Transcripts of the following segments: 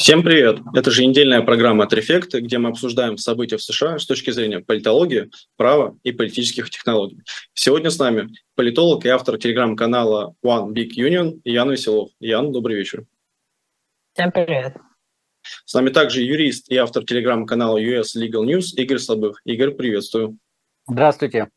Всем привет! Это же недельная программа «Трефекты», где мы обсуждаем события в США с точки зрения политологии, права и политических технологий. Сегодня с нами политолог и автор телеграм-канала One Big Union Ян Веселов. Ян, добрый вечер. Всем привет. С нами также юрист и автор телеграм-канала US Legal News Игорь Слабых. Игорь, приветствую. Здравствуйте.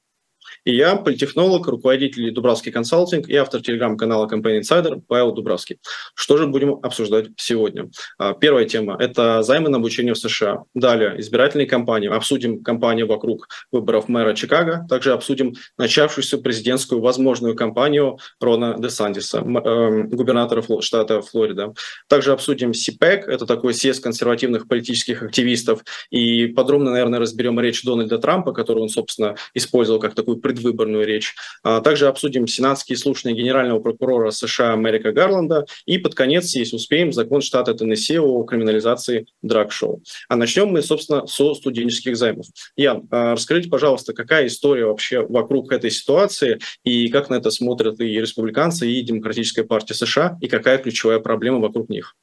И я, политехнолог, руководитель Дубравский консалтинг и автор телеграм-канала Company Insider Павел Дубравский. Что же будем обсуждать сегодня? А, первая тема – это займы на обучение в США. Далее – избирательные кампании. Обсудим кампанию вокруг выборов мэра Чикаго. Также обсудим начавшуюся президентскую возможную кампанию Рона Де Сандиса, эм, губернатора штата Флорида. Также обсудим СИПЭК – это такой съезд консервативных политических активистов. И подробно, наверное, разберем речь Дональда Трампа, которую он, собственно, использовал как такую предвыборную речь. А также обсудим сенатские слушания генерального прокурора США Америка Гарланда и под конец, если успеем, закон штата Теннесси о криминализации драг-шоу. А начнем мы, собственно, со студенческих займов. Ян, а расскажите, пожалуйста, какая история вообще вокруг этой ситуации и как на это смотрят и республиканцы, и Демократическая партия США, и какая ключевая проблема вокруг них?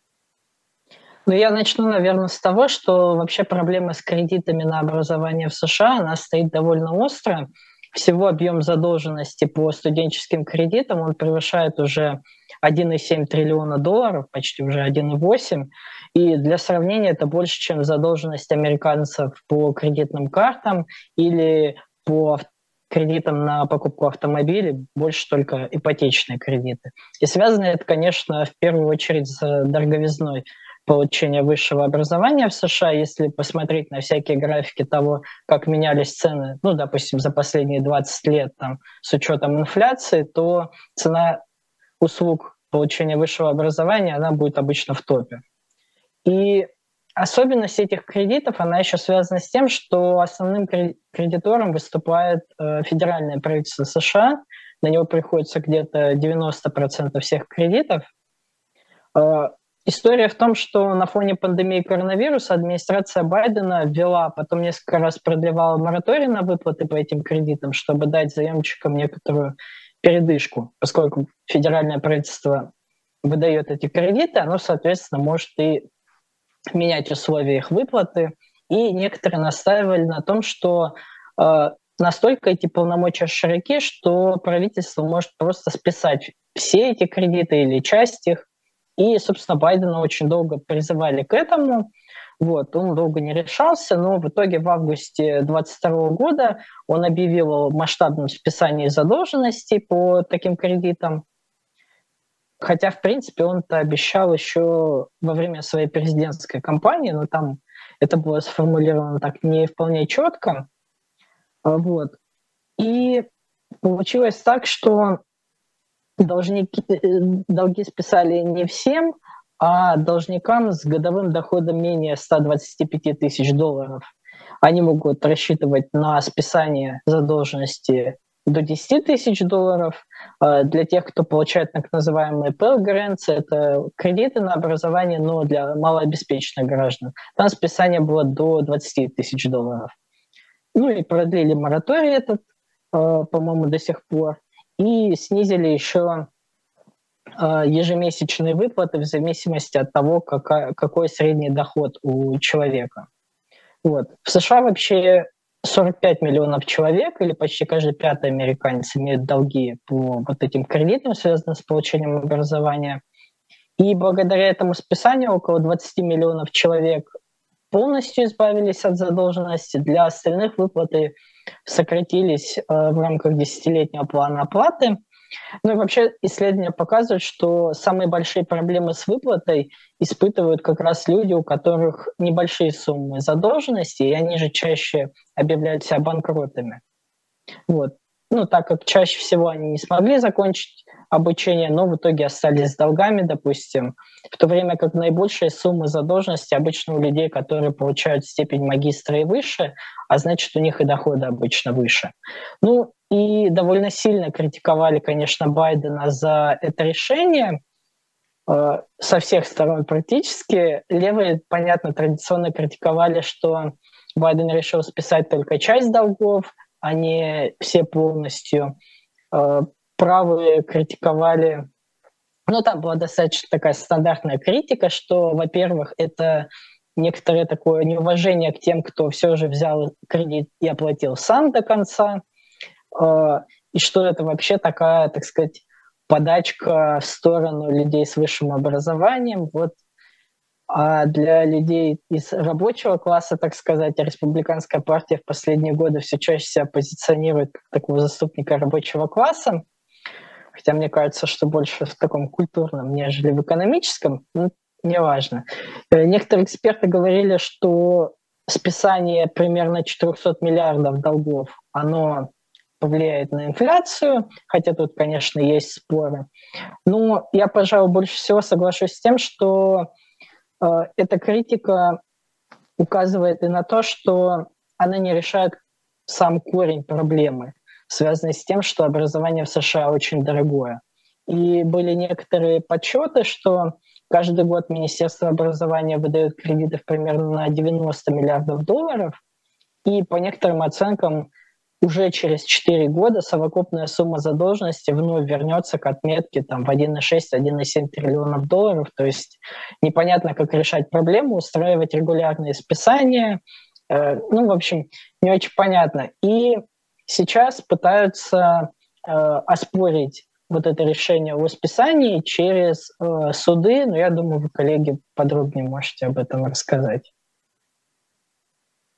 Ну, я начну, наверное, с того, что вообще проблема с кредитами на образование в США, она стоит довольно остро. Всего объем задолженности по студенческим кредитам, он превышает уже 1,7 триллиона долларов, почти уже 1,8. И для сравнения это больше, чем задолженность американцев по кредитным картам или по кредитам на покупку автомобиля, больше только ипотечные кредиты. И связано это, конечно, в первую очередь с дороговизной получения высшего образования в США, если посмотреть на всякие графики того, как менялись цены, ну, допустим, за последние 20 лет там, с учетом инфляции, то цена услуг получения высшего образования, она будет обычно в топе. И особенность этих кредитов, она еще связана с тем, что основным кредитором выступает э, федеральное правительство США, на него приходится где-то 90% всех кредитов. История в том, что на фоне пандемии коронавируса администрация Байдена ввела, потом несколько раз продлевала мораторий на выплаты по этим кредитам, чтобы дать заемщикам некоторую передышку, поскольку федеральное правительство выдает эти кредиты, оно, соответственно, может и менять условия их выплаты. И некоторые настаивали на том, что э, настолько эти полномочия широки, что правительство может просто списать все эти кредиты или часть их и, собственно, Байдена очень долго призывали к этому. Вот, он долго не решался, но в итоге в августе 2022 года он объявил о масштабном списании задолженностей по таким кредитам. Хотя, в принципе, он это обещал еще во время своей президентской кампании, но там это было сформулировано так не вполне четко. Вот. И получилось так, что должники, э, долги списали не всем, а должникам с годовым доходом менее 125 тысяч долларов. Они могут рассчитывать на списание задолженности до 10 тысяч долларов. А для тех, кто получает так называемые Pell Grants, это кредиты на образование, но для малообеспеченных граждан. Там списание было до 20 тысяч долларов. Ну и продлили мораторий этот, а, по-моему, до сих пор и снизили еще а, ежемесячные выплаты в зависимости от того, какая, какой средний доход у человека. Вот. В США вообще 45 миллионов человек, или почти каждый пятый американец имеет долги по вот этим кредитам, связанным с получением образования. И благодаря этому списанию около 20 миллионов человек полностью избавились от задолженности. Для остальных выплаты сократились э, в рамках десятилетнего плана оплаты. Ну и вообще исследования показывают, что самые большие проблемы с выплатой испытывают как раз люди, у которых небольшие суммы задолженности, и они же чаще объявляют себя банкротами. Вот. Ну, так как чаще всего они не смогли закончить обучение, но в итоге остались с долгами, допустим, в то время как наибольшие суммы задолженности обычно у людей, которые получают степень магистра и выше, а значит, у них и доходы обычно выше. Ну, и довольно сильно критиковали, конечно, Байдена за это решение, э, со всех сторон практически. Левые, понятно, традиционно критиковали, что Байден решил списать только часть долгов, а не все полностью. Э, правые критиковали Но там была достаточно такая стандартная критика, что, во-первых, это некоторое такое неуважение к тем, кто все же взял кредит и оплатил сам до конца, а, и что это вообще такая, так сказать, подачка в сторону людей с высшим образованием. Вот а для людей из рабочего класса, так сказать, республиканская партия в последние годы все чаще себя позиционирует как такого заступника рабочего класса, хотя мне кажется, что больше в таком культурном, нежели в экономическом, ну, неважно. Э, некоторые эксперты говорили, что списание примерно 400 миллиардов долгов, оно повлияет на инфляцию, хотя тут, конечно, есть споры. Но я, пожалуй, больше всего соглашусь с тем, что эта критика указывает и на то, что она не решает сам корень проблемы, связанный с тем, что образование в США очень дорогое. И были некоторые подсчеты, что каждый год Министерство образования выдает кредитов примерно на 90 миллиардов долларов, и по некоторым оценкам уже через 4 года совокупная сумма задолженности вновь вернется к отметке там, в 1,6-1,7 триллионов долларов. То есть непонятно, как решать проблему, устраивать регулярные списания. Э, ну, в общем, не очень понятно. И сейчас пытаются э, оспорить вот это решение о списании через э, суды, но я думаю, вы, коллеги, подробнее можете об этом рассказать.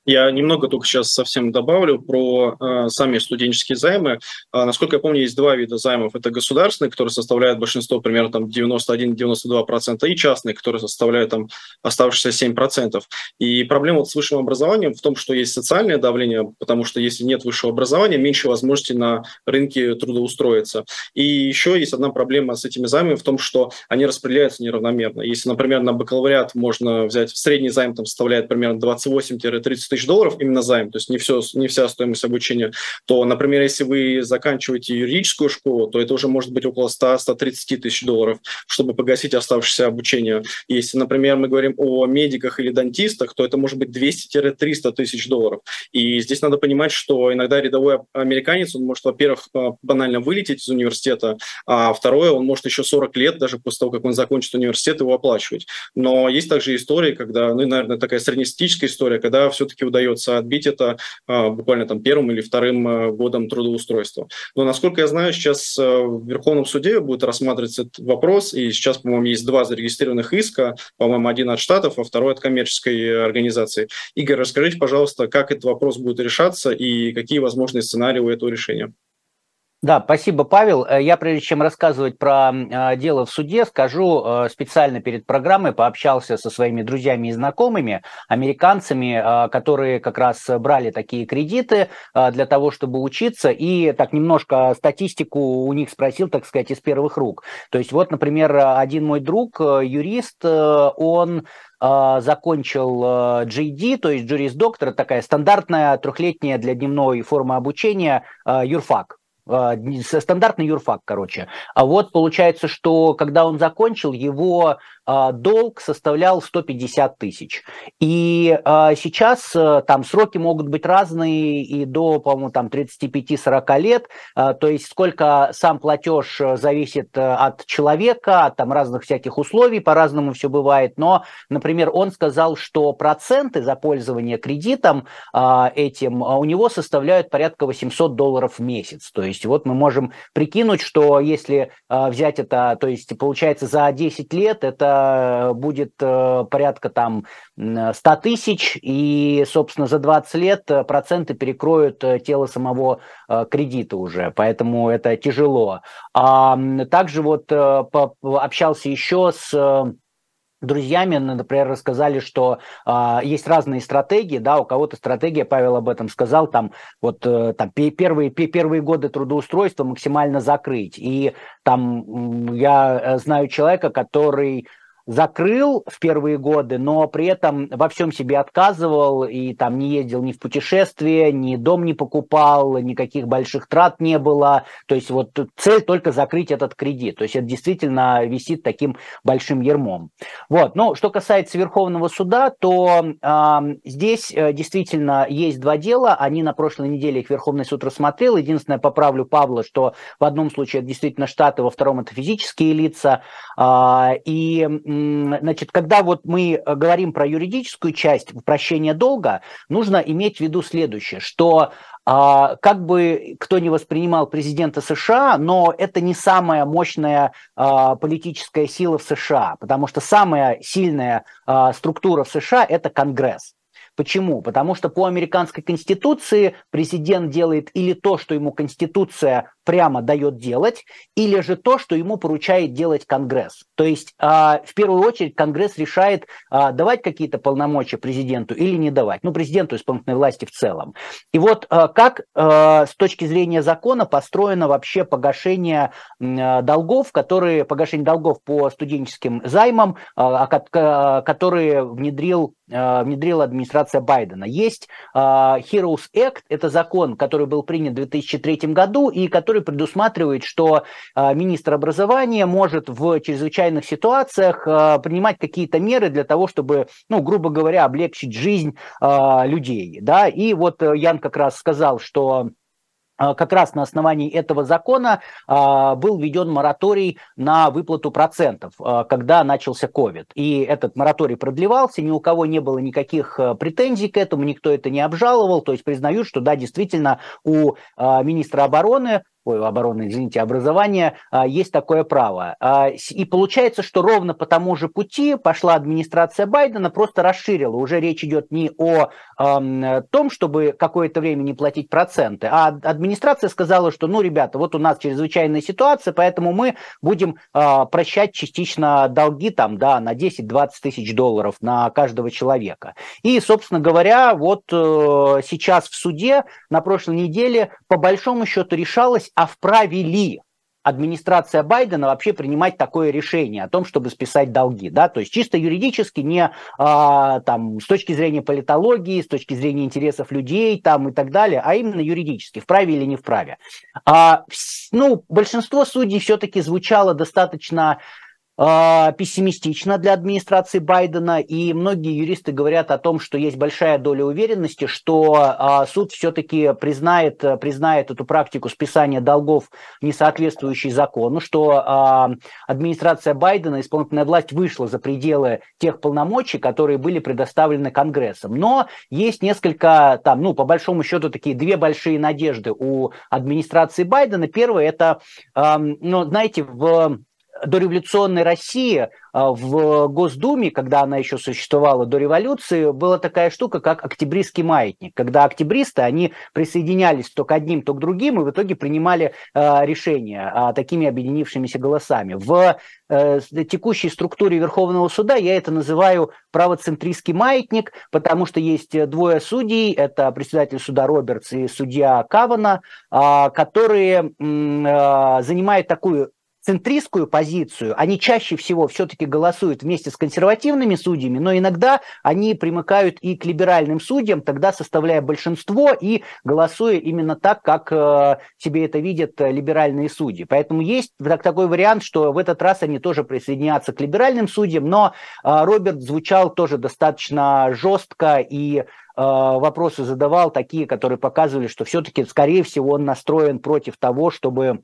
Я немного только сейчас совсем добавлю про э, сами студенческие займы. Э, насколько я помню, есть два вида займов. Это государственные, которые составляют большинство, примерно там 91-92%, и частные, которые составляют там оставшиеся 7%. И проблема вот с высшим образованием в том, что есть социальное давление, потому что если нет высшего образования, меньше возможностей на рынке трудоустроиться. И еще есть одна проблема с этими займами в том, что они распределяются неравномерно. Если, например, на бакалавриат можно взять, средний займ там составляет примерно 28-30 тысяч долларов именно займ, то есть не, все, не вся стоимость обучения, то, например, если вы заканчиваете юридическую школу, то это уже может быть около 100-130 тысяч долларов, чтобы погасить оставшееся обучение. Если, например, мы говорим о медиках или дантистах, то это может быть 200-300 тысяч долларов. И здесь надо понимать, что иногда рядовой американец, он может, во-первых, э, банально вылететь из университета, а второе, он может еще 40 лет, даже после того, как он закончит университет, его оплачивать. Но есть также истории, когда, ну, наверное, такая среднестатистическая история, когда все-таки все-таки удается отбить это а, буквально там первым или вторым а, годом трудоустройства. Но, насколько я знаю, сейчас а, в Верховном суде будет рассматриваться этот вопрос, и сейчас, по-моему, есть два зарегистрированных иска, по-моему, один от штатов, а второй от коммерческой организации. Игорь, расскажите, пожалуйста, как этот вопрос будет решаться и какие возможные сценарии у этого решения? Да, спасибо, Павел. Э, я, прежде чем рассказывать про э, дело в суде, скажу, э, специально перед программой пообщался со своими друзьями и знакомыми, американцами, которые как раз брали такие кредиты для того, чтобы учиться, и так немножко статистику у них спросил, так сказать, из первых рук. То есть вот, например, один мой друг, юрист, он закончил GED, то есть juris-доктор, такая стандартная трехлетняя для дневной формы обучения юрфак. А, стандартный юрфак, короче. А вот получается, что когда он закончил, его долг составлял 150 тысяч. И а, сейчас э, там сроки могут быть разные и до, по-моему, там 35-40 лет. А, то есть сколько сам платеж э, зависит э, от человека, от там разных всяких условий, по-разному все бывает. Но, например, он сказал, что проценты за пользование кредитом этим у него составляют порядка 800 долларов в месяц. То есть вот мы можем прикинуть, что если взять это, то есть получается за 10 лет это Э, будет э, порядка там 100 тысяч, и, собственно, за 20 лет э, проценты перекроют тело самого кредита уже, поэтому это тяжело. А также вот общался еще с друзьями, например, рассказали, что э, есть разные стратегии, да, у кого-то стратегия, Павел об этом сказал, там вот там первые первые годы трудоустройства максимально закрыть, и там я знаю человека, который закрыл в первые годы, но при этом во всем себе отказывал и там не ездил ни в путешествие, ни дом не покупал, никаких больших трат не было. То есть вот цель только закрыть этот кредит. То есть это действительно висит таким большим ермом. Вот. Ну, что касается Верховного суда, то э, здесь действительно есть два дела. Они на прошлой неделе их Верховный суд рассмотрел. Единственное, поправлю Павла, что в одном случае это действительно штаты, во втором это физические лица. Э, и значит, когда вот мы э, говорим про юридическую часть упрощения долга, нужно иметь в виду следующее, что а, как бы кто не воспринимал президента США, но это не самая мощная а, политическая сила в США, потому что самая сильная а, структура в США – это Конгресс. Почему? Потому что по американской конституции президент делает или то, что ему конституция прямо дает делать, или же то, что ему поручает делать Конгресс. То есть а, в первую очередь Конгресс решает, а, давать какие-то полномочия президенту или не давать, ну, президенту исполнительной власти в целом. И вот а, как с точки зрения закона построено вообще погашение долгов, которые, погашение долгов по студенческим займам, которые внедрил, внедрила администрация Байдена. Есть Heroes Act, это закон, который был принят в 2003 году и который который предусматривает, что а, министр образования может в чрезвычайных ситуациях а, принимать какие-то меры для того, чтобы, ну, грубо говоря, облегчить жизнь а, людей. Да? И вот э, Ян как раз сказал, что как раз на основании этого закона был введен мораторий на выплату процентов, когда начался COVID. И этот мораторий продлевался, ни у кого не было никаких э, претензий к этому, никто это не обжаловал, то есть признают, что да, действительно у министра обороны ой, обороны, извините, образования, а, есть такое право. А, и получается, что ровно по тому же пути пошла администрация Байдена, просто расширила. Уже речь идет не о том, чтобы какое-то время не платить проценты, а администрация сказала, что, ну, ребята, вот у нас чрезвычайная ситуация, поэтому мы будем а, прощать частично долги там, да, на 10-20 тысяч долларов на каждого человека. И, собственно говоря, вот э, сейчас в суде на прошлой неделе по большому счету решалось, а вправе ли администрация Байдена вообще принимать такое решение о том, чтобы списать долги, да, то есть чисто юридически, не а, там с точки зрения политологии, с точки зрения интересов людей там и так далее, а именно юридически, вправе или не вправе. А, ну, большинство судей все-таки звучало достаточно пессимистично для администрации Байдена, и многие юристы говорят о том, что есть большая доля уверенности, что а, суд все-таки признает, признает эту практику списания долгов, не соответствующей закону, что администрация Байдена, исполнительная власть, вышла за пределы тех полномочий, которые были предоставлены Конгрессом. Но есть несколько, там, ну, по большому счету, такие две большие надежды у администрации Байдена. Первое, это, ну, знаете, в дореволюционной России а, в Госдуме, когда она еще существовала до революции, была такая штука, как октябристский маятник, когда октябристы, они присоединялись то к одним, то к другим, и в итоге принимали а, решения а, такими объединившимися голосами. В э, текущей структуре Верховного суда я это называю правоцентристский маятник, потому что есть двое судей, это председатель суда Робертс и судья Кавана, которые занимают такую центристскую позицию, они чаще всего все-таки голосуют вместе с консервативными судьями, но иногда они примыкают и к либеральным судьям, тогда составляя большинство и голосуя именно так, как э, себе это видят э, либеральные судьи. Поэтому есть так, такой вариант, что в этот раз они тоже присоединятся к либеральным судьям, но э, Роберт звучал тоже достаточно жестко и э, вопросы задавал такие, которые показывали, что все-таки, скорее всего, он настроен против того, чтобы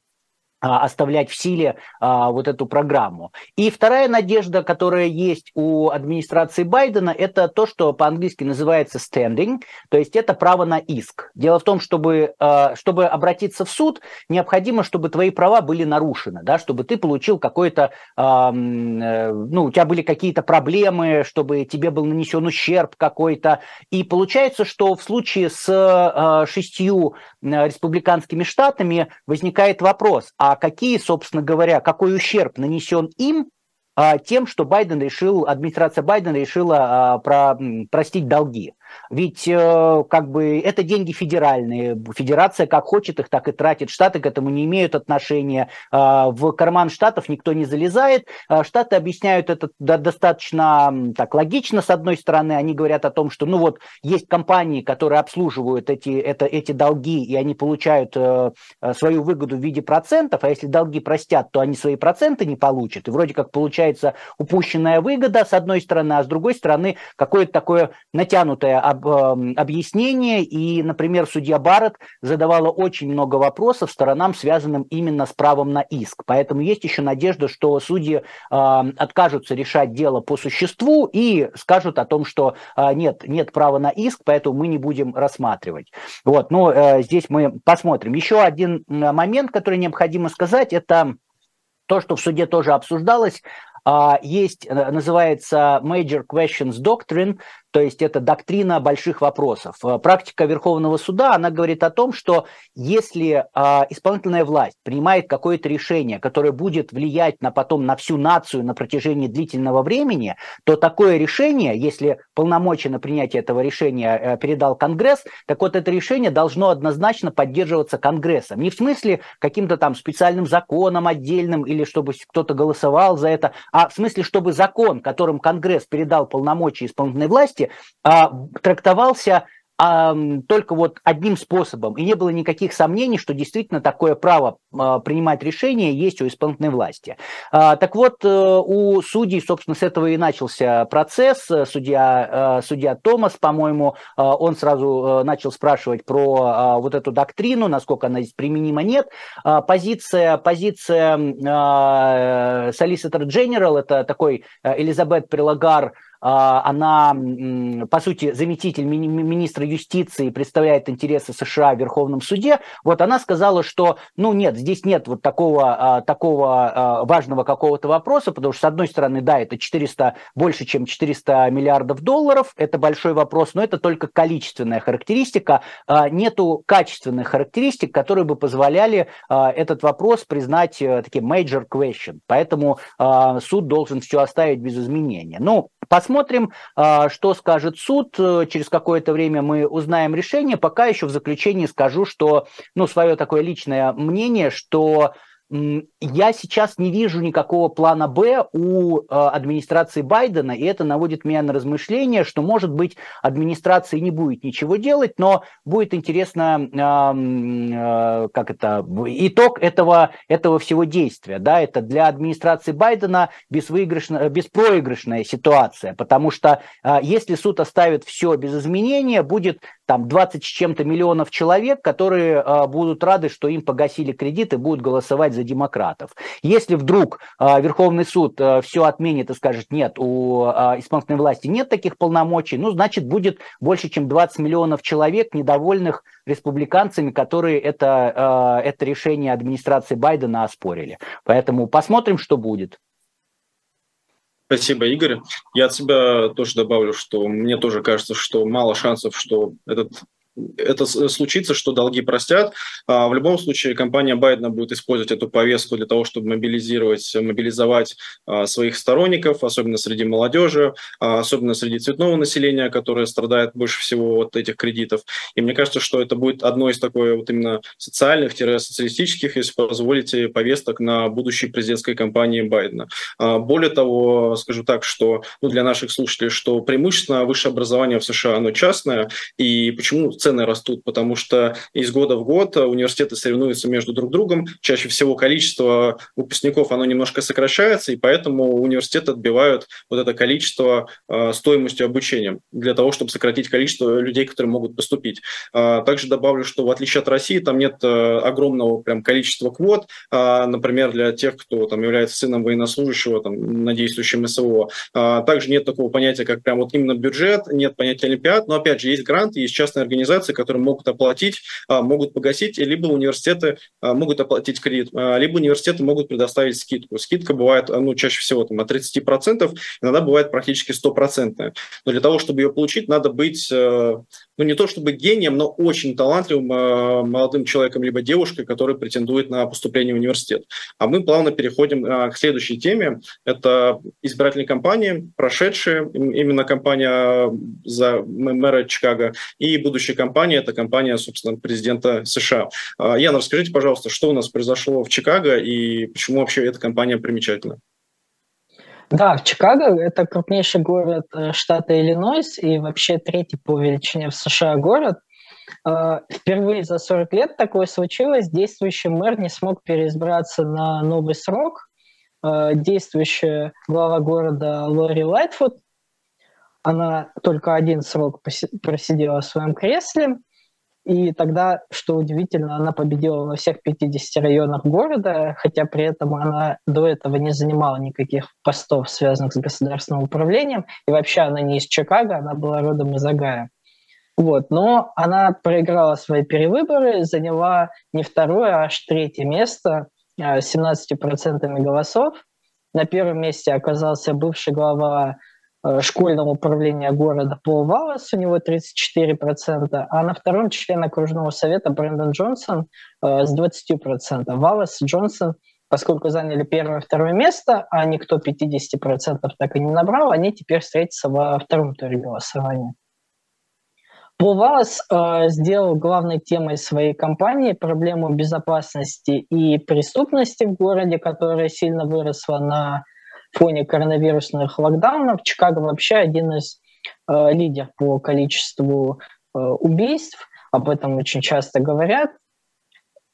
оставлять в силе а, вот эту программу. И вторая надежда, которая есть у администрации Байдена, это то, что по-английски называется standing, то есть это право на иск. Дело в том, чтобы, а, чтобы обратиться в суд, необходимо, чтобы твои права были нарушены, да, чтобы ты получил какой-то, а, ну, у тебя были какие-то проблемы, чтобы тебе был нанесен ущерб какой-то. И получается, что в случае с а, шестью республиканскими штатами возникает вопрос, а а какие, собственно говоря, какой ущерб нанесен им а, тем, что Байден решил, администрация Байдена решила а, про, простить долги. Ведь э, как бы это деньги федеральные. Федерация как хочет их, так и тратит. Штаты к этому не имеют отношения. Э, в карман штатов никто не залезает. Э, штаты объясняют это достаточно так логично, с одной стороны. Они говорят о том, что ну вот есть компании, которые обслуживают эти, это, эти долги, и они получают э, э, свою выгоду в виде процентов, а если долги простят, то они свои проценты не получат. И вроде как получается упущенная выгода с одной стороны, а с другой стороны какое-то такое натянутое об, э, объяснение. И, например, судья Барретт задавала очень много вопросов сторонам, связанным именно с правом на иск. Поэтому есть еще надежда, что судьи э, откажутся решать дело по существу и скажут о том, что э, нет, нет права на иск, поэтому мы не будем рассматривать. Вот, но э, здесь мы посмотрим. Еще один момент, который необходимо сказать, это то, что в суде тоже обсуждалось, а, есть, э, называется Major Questions Doctrine, то есть это доктрина больших вопросов. Э, практика Верховного суда, она говорит о том, что если э, исполнительная власть принимает какое-то решение, которое будет влиять на потом на всю нацию на протяжении длительного времени, то такое решение, если полномочия на принятие этого решения э, передал Конгресс, так вот это решение должно однозначно поддерживаться Конгрессом. Не в смысле каким-то там специальным законом отдельным или чтобы кто-то голосовал за это, а в смысле, чтобы закон, которым Конгресс передал полномочия исполнительной власти, власти а, трактовался а, только вот одним способом, и не было никаких сомнений, что действительно такое право а, принимать решения есть у исполнительной власти. А, так вот, э, у судей, собственно, с этого и начался процесс. Судья, судья Томас, по-моему, он сразу начал спрашивать про вот эту доктрину, насколько она здесь применима, нет. Позиция, позиция Solicitor General, это такой Элизабет Прилагар, а, она, по сути, заместитель министра юстиции, представляет интересы США в Верховном суде, вот она сказала, что, ну нет, здесь нет вот такого, а, такого а, важного какого-то вопроса, потому что, с одной стороны, да, это 400, больше, чем 400 миллиардов долларов, это большой вопрос, но это только количественная характеристика, нету качественных характеристик, которые бы позволяли этот вопрос признать э, таким major question, поэтому суд должен все оставить без изменения. Ну, Посмотрим, а, что скажет суд. Через какое-то время мы узнаем решение. Пока еще в заключении скажу, что, ну, свое такое личное мнение, что я сейчас не вижу никакого плана Б у э, администрации Байдена, и это наводит меня на размышление, что, может быть, администрация не будет ничего делать, но будет интересно, э, как это, итог этого, этого всего действия. Да? Это для администрации Байдена безвыигрышная, беспроигрышная ситуация, потому что э, если суд оставит все без изменения, будет там 20 с чем-то миллионов человек, которые э, будут рады, что им погасили кредит и будут голосовать за демократов. Если вдруг э, Верховный суд э, все отменит и скажет, нет, у э, исполнительной власти нет таких полномочий, ну, значит, будет больше, чем 20 миллионов человек, недовольных республиканцами, которые это, э, это решение администрации Байдена оспорили. Поэтому посмотрим, что будет. Спасибо, Игорь. Я от себя тоже добавлю, что мне тоже кажется, что мало шансов, что этот это случится, что долги простят. А, в любом случае компания Байдена будет использовать эту повестку для того, чтобы мобилизировать, мобилизовать а, своих сторонников, особенно среди молодежи, а, особенно среди цветного населения, которое страдает больше всего от этих кредитов. И мне кажется, что это будет одной из такой вот именно социальных-социалистических, если позволите, повесток на будущей президентской кампании Байдена. Более того, скажу так, что ну, для наших слушателей, что преимущественно высшее образование в США, оно частное, и почему цены растут, потому что из года в год университеты соревнуются между друг другом, чаще всего количество выпускников оно немножко сокращается, и поэтому университеты отбивают вот это количество э, стоимостью обучения для того, чтобы сократить количество людей, которые могут поступить. Э, также добавлю, что в отличие от России там нет э, огромного прям количества квот, например, для тех, кто там является сыном военнослужащего там, на действующем СВО. Также нет такого понятия, как прям вот именно бюджет, нет понятия олимпиад, но опять же есть гранты, есть частные организации, организации, которые могут оплатить, могут погасить, либо университеты могут оплатить кредит, либо университеты могут предоставить скидку. Скидка бывает, ну, чаще всего там, от 30%, иногда бывает практически стопроцентная. Но для того, чтобы ее получить, надо быть, ну, не то чтобы гением, но очень талантливым молодым человеком, либо девушкой, который претендует на поступление в университет. А мы плавно переходим к следующей теме. Это избирательные кампании, прошедшие, именно кампания за мэра Чикаго, и будущая кампания, это кампания, собственно, президента США. А, Яна, расскажите, пожалуйста, что у нас произошло в Чикаго и почему вообще эта кампания примечательна? Да, Чикаго это крупнейший город э, штата Иллинойс и вообще третий по величине в США город. А, впервые за 40 лет такое случилось. Действующий мэр не смог переизбраться на новый срок. А, действующая глава города Лори Лайтфуд, она только один срок просидела в своем кресле, и тогда, что удивительно, она победила во всех 50 районах города, хотя при этом она до этого не занимала никаких постов, связанных с государственным управлением. И вообще она не из Чикаго, она была родом из Агая. Вот. Но она проиграла свои перевыборы, заняла не второе, а аж третье место а, с 17% голосов. На первом месте оказался бывший глава э, школьного управления города Пол Валлас, у него 34%, а на втором член окружного совета Брэндон Джонсон э, с 20%. Валлас и Джонсон, поскольку заняли первое и второе место, а никто 50% так и не набрал, они теперь встретятся во втором туре голосования. Пулвас э, сделал главной темой своей кампании проблему безопасности и преступности в городе, которая сильно выросла на фоне коронавирусных локдаунов. Чикаго вообще один из э, лидеров по количеству э, убийств, об этом очень часто говорят.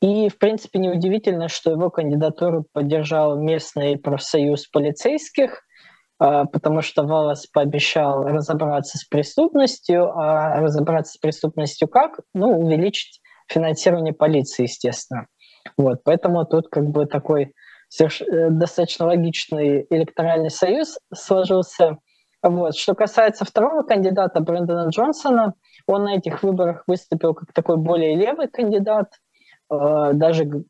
И, в принципе, неудивительно, что его кандидатуру поддержал местный профсоюз полицейских, а, потому что Валас пообещал разобраться с преступностью, а разобраться с преступностью как? Ну, увеличить финансирование полиции, естественно. Вот, поэтому тут как бы такой э, достаточно логичный электоральный союз сложился. Вот. Что касается второго кандидата, Брэндона Джонсона, он на этих выборах выступил как такой более левый кандидат. А, даже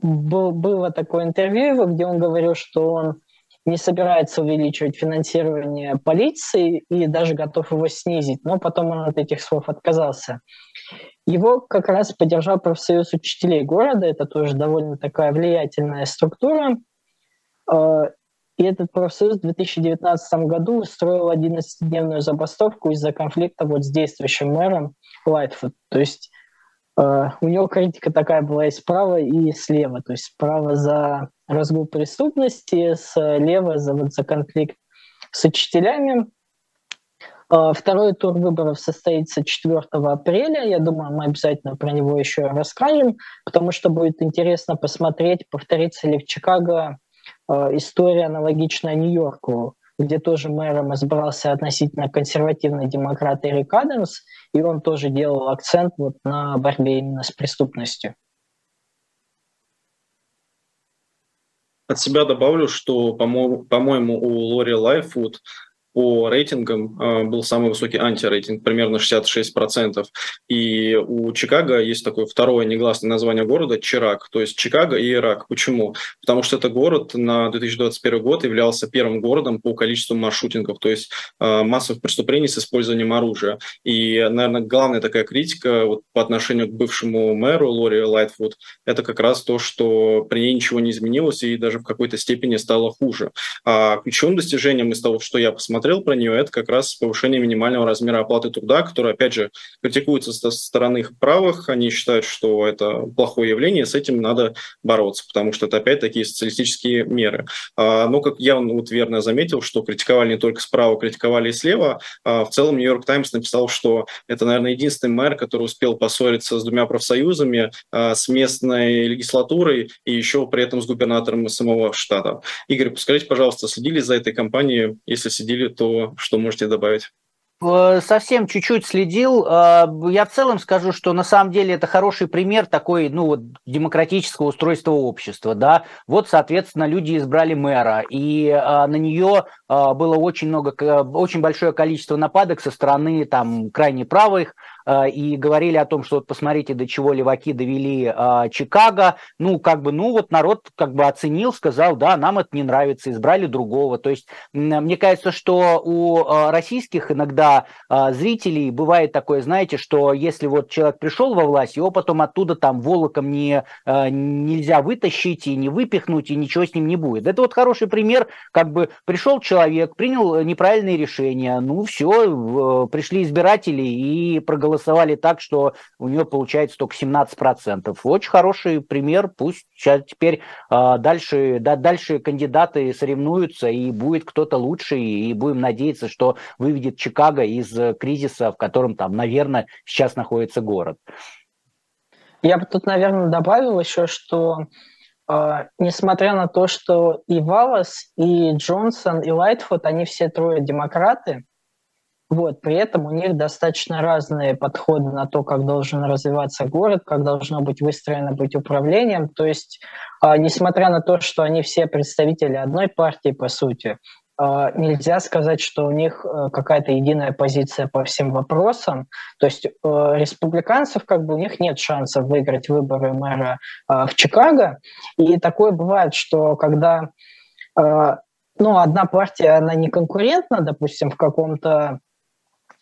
было такое интервью, где он говорил, что он не собирается увеличивать финансирование полиции и даже готов его снизить, но потом он от этих слов отказался. Его как раз поддержал профсоюз учителей города, это тоже довольно такая влиятельная структура. А, и этот профсоюз в 2019 году устроил 11-дневную забастовку из-за конфликта вот с действующим мэром Лайтфуд. То есть э, у него критика такая была и справа, и слева. То есть справа за разгул преступности, слева за, вот, за конфликт с учителями. А, второй тур выборов состоится 4 апреля. Я думаю, мы обязательно про него еще расскажем, потому что будет интересно посмотреть, повторится ли в Чикаго а, история аналогичная Нью-Йорку, где тоже мэром избрался относительно консервативный демократ Эрик Адамс, и он тоже делал акцент вот на борьбе именно с преступностью. От себя добавлю, что, по-моему, у Лори Лайфуд по рейтингам э, был самый высокий антирейтинг, примерно 66%. И у Чикаго есть такое второе негласное название города – Чирак, то есть Чикаго и Ирак. Почему? Потому что этот город на 2021 год являлся первым городом по количеству маршрутингов, то есть э, массовых преступлений с использованием оружия. И, наверное, главная такая критика вот по отношению к бывшему мэру Лори Лайтфуд – это как раз то, что при ней ничего не изменилось и даже в какой-то степени стало хуже. А ключевым достижением из того, что я посмотрел, смотрел про нее, это как раз повышение минимального размера оплаты труда, которое, опять же, критикуется со стороны правых. Они считают, что это плохое явление, с этим надо бороться, потому что это опять такие социалистические меры. А, но, как я вот верно заметил, что критиковали не только справа, критиковали и слева. А, в целом Нью-Йорк Таймс написал, что это, наверное, единственный мэр, который успел поссориться с двумя профсоюзами, а, с местной легислатурой и еще при этом с губернатором самого штата. Игорь, скажите, пожалуйста, следили за этой кампанией? Если следили, то что можете добавить? Э, совсем чуть-чуть следил. Э, я в целом скажу, что на самом деле это хороший пример такой, ну, вот, демократического устройства общества, да. Вот, соответственно, люди избрали мэра, и э, на нее было очень много, очень большое количество нападок со стороны там крайне правых и говорили о том, что вот посмотрите, до чего леваки довели Чикаго. Ну, как бы, ну вот народ как бы оценил, сказал, да, нам это не нравится, избрали другого. То есть мне кажется, что у российских иногда зрителей бывает такое, знаете, что если вот человек пришел во власть, его потом оттуда там волоком не, нельзя вытащить и не выпихнуть, и ничего с ним не будет. Это вот хороший пример, как бы пришел человек, принял неправильные решения, ну все, пришли избиратели и проголосовали так, что у него получается только 17%. Очень хороший пример, пусть сейчас теперь а, дальше, да, дальше кандидаты соревнуются, и будет кто-то лучше, и будем надеяться, что выведет Чикаго из кризиса, в котором там, наверное, сейчас находится город. Я бы тут, наверное, добавил еще, что Uh, несмотря на то, что и Валас, и Джонсон, и Лайтфуд, они все трое демократы, вот, при этом у них достаточно разные подходы на то, как должен развиваться город, как должно быть выстроено быть управлением. То есть, uh, несмотря на то, что они все представители одной партии, по сути, а, нельзя сказать, что у них э, какая-то единая позиция по всем вопросам. То есть э, республиканцев как бы у них нет шансов выиграть выборы мэра а, в Чикаго. И такое бывает, что когда а, ну, одна партия, она не конкурентна, допустим, в каком-то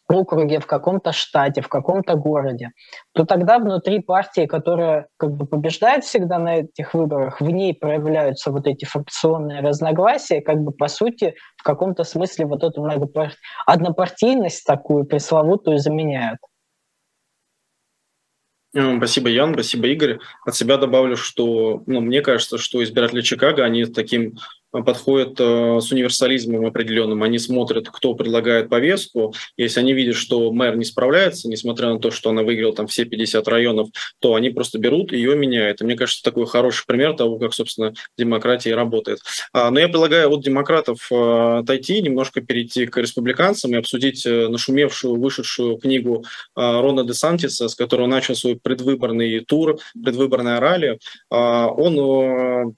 округе, в каком-то штате, в каком-то городе, то тогда внутри партии, которая как бы побеждает всегда на этих выборах, в ней проявляются вот эти фракционные разногласия, как бы по сути в каком-то смысле вот эту многопар... однопартийность такую пресловутую заменяют. Спасибо, Ян, спасибо, Игорь. От себя добавлю, что ну, мне кажется, что избиратели Чикаго, они таким подходят э, с универсализмом определенным. Они смотрят, кто предлагает повестку. Если они видят, что мэр не справляется, несмотря на то, что она выиграла там все 50 районов, то они просто берут ее меняют. И мне кажется, такой хороший пример того, как, собственно, демократия работает. А, но я предлагаю от демократов э, отойти, немножко перейти к республиканцам и обсудить э, нашумевшую, вышедшую книгу Рона де Сантиса, с которого начал свой предвыборный тур, предвыборная ралли. А, он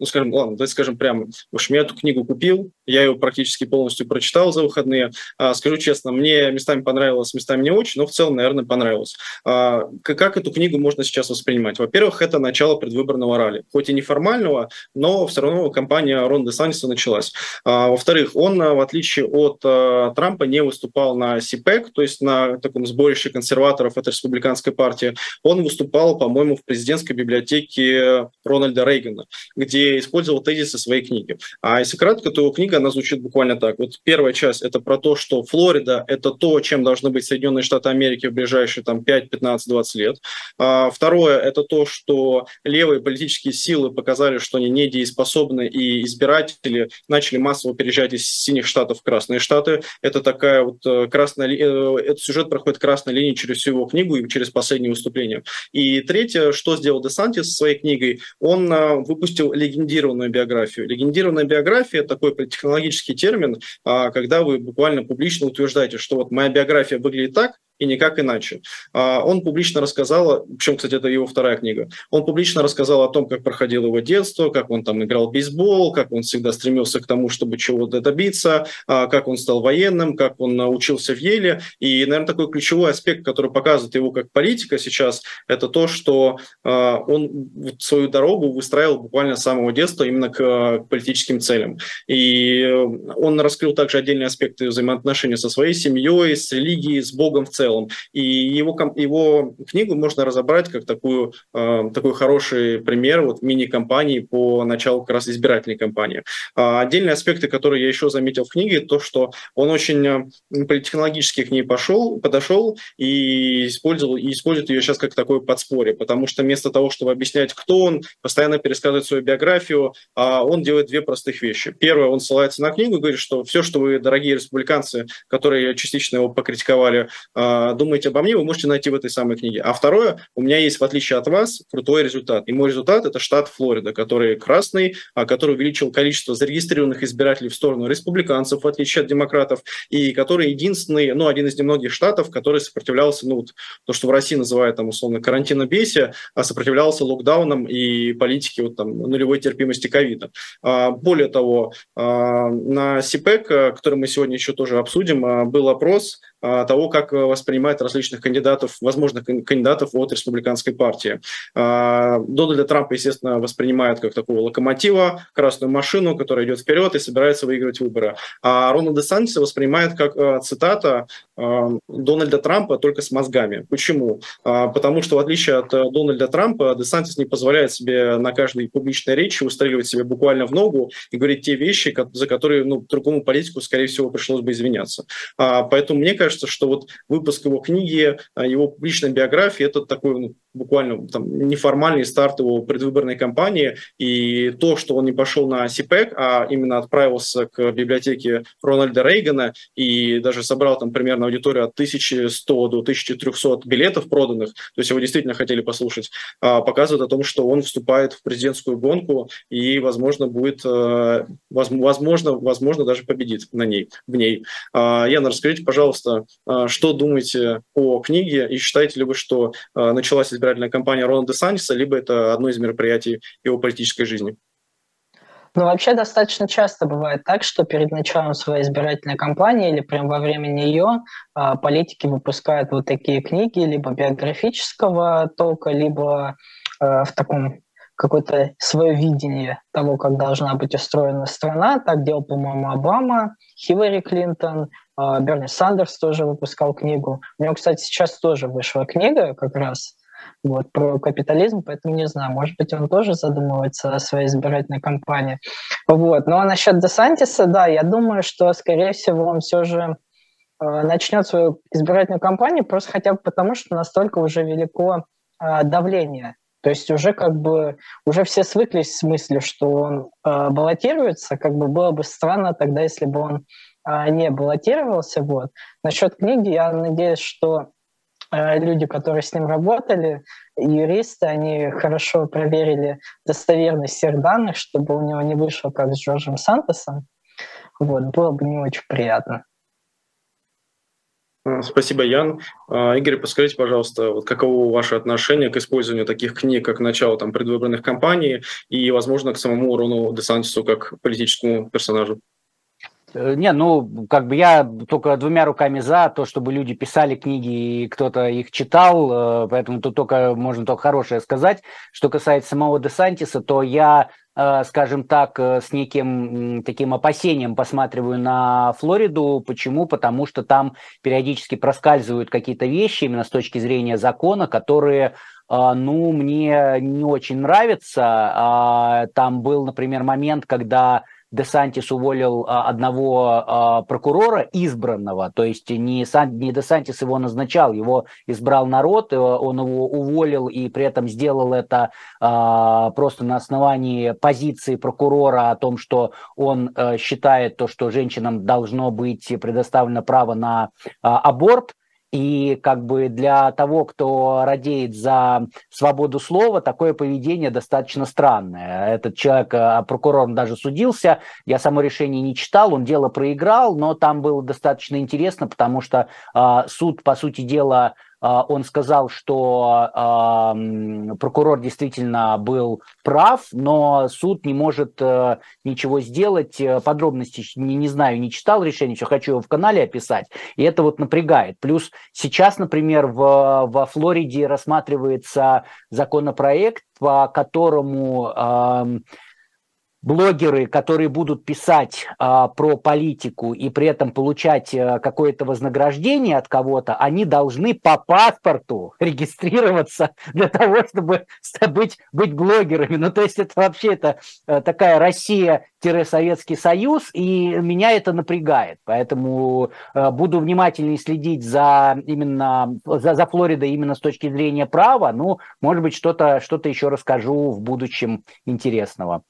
ну, скажем, ладно, давайте скажем прямо, в общем, я эту книгу купил, я ее практически полностью прочитал за выходные. А, скажу честно, мне местами понравилось, местами не очень, но в целом, наверное, понравилось. А, как эту книгу можно сейчас воспринимать? Во-первых, это начало предвыборного ралли. Хоть и неформального, но все равно кампания Рон де Санниса началась. А, во-вторых, он, в отличие от Трампа, не выступал на СИПЕК, то есть на таком сборище консерваторов от республиканской партии. Он выступал, по-моему, в президентской библиотеке Рональда Рейгана, где использовал тезисы своей книги. А если кратко, то его книга, она звучит буквально так. Вот первая часть – это про то, что Флорида – это то, чем должны быть Соединенные Штаты Америки в ближайшие там, 5, 15, 20 лет. А второе – это то, что левые политические силы показали, что они недееспособны, и избиратели начали массово переезжать из синих штатов в красные штаты. Это такая вот э, красная... Э, этот сюжет проходит красной линией через всю его книгу и через последнее выступление. И третье, что сделал Десантис со своей книгой, он э, выпустил легендарный легендированную биографию. Легендированная биография – такой технологический термин, а, когда вы буквально публично утверждаете, что вот моя биография выглядит так, и никак иначе. А, он публично рассказал, причем, кстати, это его вторая книга, он публично рассказал о том, как проходило его детство, как он там играл в бейсбол, как он всегда стремился к тому, чтобы чего-то добиться, а, как он стал военным, как он учился в Еле. И, наверное, такой ключевой аспект, который показывает его как политика сейчас, это то, что а, он свою дорогу выстраивал буквально с самого детства именно к политическим целям. И он раскрыл также отдельные аспекты взаимоотношений со своей семьей, с религией, с Богом в целом целом. И его, его книгу можно разобрать как такую, э, такой хороший пример вот, мини-компании по началу как раз избирательной кампании. А отдельные аспекты, которые я еще заметил в книге, то, что он очень э, политехнологически к ней пошел, подошел и использовал и использует ее сейчас как такое подспорье, потому что вместо того, чтобы объяснять, кто он, постоянно пересказывать свою биографию, а он делает две простых вещи. Первое, он ссылается на книгу и говорит, что все, что вы, дорогие республиканцы, которые частично его покритиковали, а, думаете обо мне, вы можете найти в этой самой книге. А второе, у меня есть, в отличие от вас, крутой результат. И мой результат – это штат Флорида, который красный, а который увеличил количество зарегистрированных избирателей в сторону республиканцев, в отличие от демократов, и который единственный, ну, один из немногих штатов, который сопротивлялся, ну, вот, то, что в России называют, там, условно, карантинобесие, а сопротивлялся локдаунам и политике вот, там, нулевой терпимости ковида. А, более того, а, на СИПЭК, который мы сегодня еще тоже обсудим, был опрос того, как воспринимает различных кандидатов, возможных кандидатов от республиканской партии. Дональда Трампа, естественно, воспринимают как такого локомотива, красную машину, которая идет вперед и собирается выигрывать выборы. А Рональда Сантиса воспринимает как, цитата, Дональда Трампа только с мозгами. Почему? Потому что, в отличие от Дональда Трампа, Десантис не позволяет себе на каждой публичной речи выстреливать себе буквально в ногу и говорить те вещи, за которые ну, другому политику, скорее всего, пришлось бы извиняться. Поэтому мне кажется, что вот выпуск его книги, его публичной биографии – это такой ну, буквально там, неформальный старт его предвыборной кампании, и то, что он не пошел на СИПЭК, а именно отправился к библиотеке Рональда Рейгана и даже собрал там примерно аудиторию от 1100 до 1300 билетов проданных, то есть его действительно хотели послушать, а, показывает о том, что он вступает в президентскую гонку и, возможно, будет, э, возможно, возможно, даже победит на ней, в ней. А, Яна, расскажите, пожалуйста, а, что думаете о книге и считаете ли вы, что началась избирательная кампания Рональда Сантиса, либо это одно из мероприятий его политической жизни? Ну, вообще достаточно часто бывает так, что перед началом своей избирательной кампании или прямо во время нее а, политики выпускают вот такие книги либо биографического толка, либо в таком какое-то свое видение того, как должна быть устроена страна. Так делал, по-моему, Обама, Хиллари Клинтон, Берни Сандерс тоже выпускал книгу. У него, кстати, сейчас тоже вышла книга как раз вот, про капитализм, поэтому не знаю, может быть, он тоже задумывается о своей избирательной кампании. Вот. Но насчет Десантиса, да, я думаю, что, скорее всего, он все же э, начнет свою избирательную кампанию просто хотя бы потому, что настолько уже велико давление. То есть уже как бы уже все свыклись с мыслью, что он баллотируется, как бы было бы странно тогда, если бы он не баллотировался. Вот. Насчет книги я надеюсь, что Э, люди, которые с ним работали, юристы, они хорошо проверили достоверность всех данных, чтобы у него не вышло как с Джорджем Сантосом. Вот, было бы не очень приятно. Э, спасибо, Ян. Э, Игорь, подскажите, пожалуйста, вот каково ваше отношение к использованию таких книг, как начало там, предвыборных кампаний и, возможно, к самому Рону Десантису как политическому персонажу? Э, не, ну, как бы я только двумя руками за то, чтобы люди писали книги и кто-то их читал, э, поэтому тут только можно только хорошее сказать. Что касается самого Десантиса, то я, э, скажем так, с неким таким опасением посматриваю на Флориду. Почему? Потому что там периодически проскальзывают какие-то вещи именно с точки зрения закона, которые ну, мне не очень нравятся. А, там был, например, момент, когда Десантис уволил а, одного а, прокурора избранного, то есть не, Сан, не Десантис его назначал, его избрал народ, э, он его уволил и при этом сделал это а, просто на основании позиции прокурора о том, что он э, считает то, что женщинам должно быть предоставлено право на аборт, и как бы для того, кто радеет за свободу слова, такое поведение достаточно странное. Этот человек, а, прокурор, даже судился, я само решение не читал, он дело проиграл, но там было достаточно интересно, потому что э, суд, по сути дела, он сказал, что прокурор действительно был прав, но суд не может э, ничего сделать. Э, подробности не, не знаю, не читал решение, все хочу его в канале описать. И это вот напрягает. Плюс сейчас, например, в, во Флориде рассматривается законопроект, по которому блогеры, которые будут писать а, про политику и при этом получать а, какое-то вознаграждение от кого-то, они должны по паспорту регистрироваться для того, чтобы быть, быть блогерами. Ну, то есть это вообще это а, такая Россия-Советский Союз, и меня это напрягает. Поэтому а, буду внимательнее следить за именно за, за Флоридой именно с точки зрения права. Ну, может быть, что-то что еще расскажу в будущем интересного.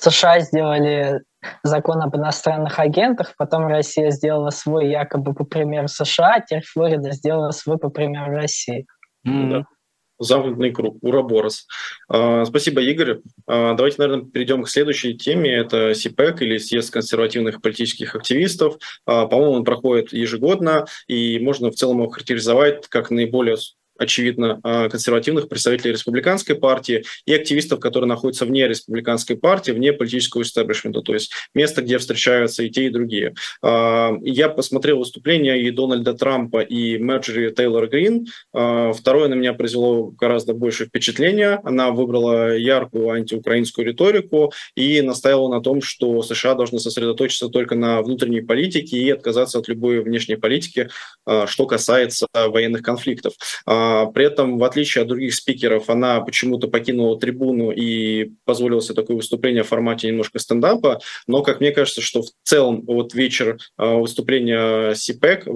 США сделали закон об иностранных агентах, потом Россия сделала свой якобы по примеру США, а теперь Флорида сделала свой по примеру России. Mm-hmm. Да. Замкнутый круг, Ураборос. А, спасибо, Игорь. А, давайте, наверное, перейдем к следующей теме. Это СИПЭК или Съезд консервативных политических активистов. А, по-моему, он проходит ежегодно, и можно в целом его характеризовать как наиболее очевидно, консервативных представителей республиканской партии и активистов, которые находятся вне республиканской партии, вне политического истеблишмента, то есть место, где встречаются и те, и другие. Я посмотрел выступления и Дональда Трампа, и Мэджери Тейлор Грин. Второе на меня произвело гораздо больше впечатления. Она выбрала яркую антиукраинскую риторику и настаивала на том, что США должны сосредоточиться только на внутренней политике и отказаться от любой внешней политики, что касается военных конфликтов. При этом, в отличие от других спикеров, она почему-то покинула трибуну и позволила себе такое выступление в формате немножко стендапа, но, как мне кажется, что в целом вот вечер а, выступления СИПЭК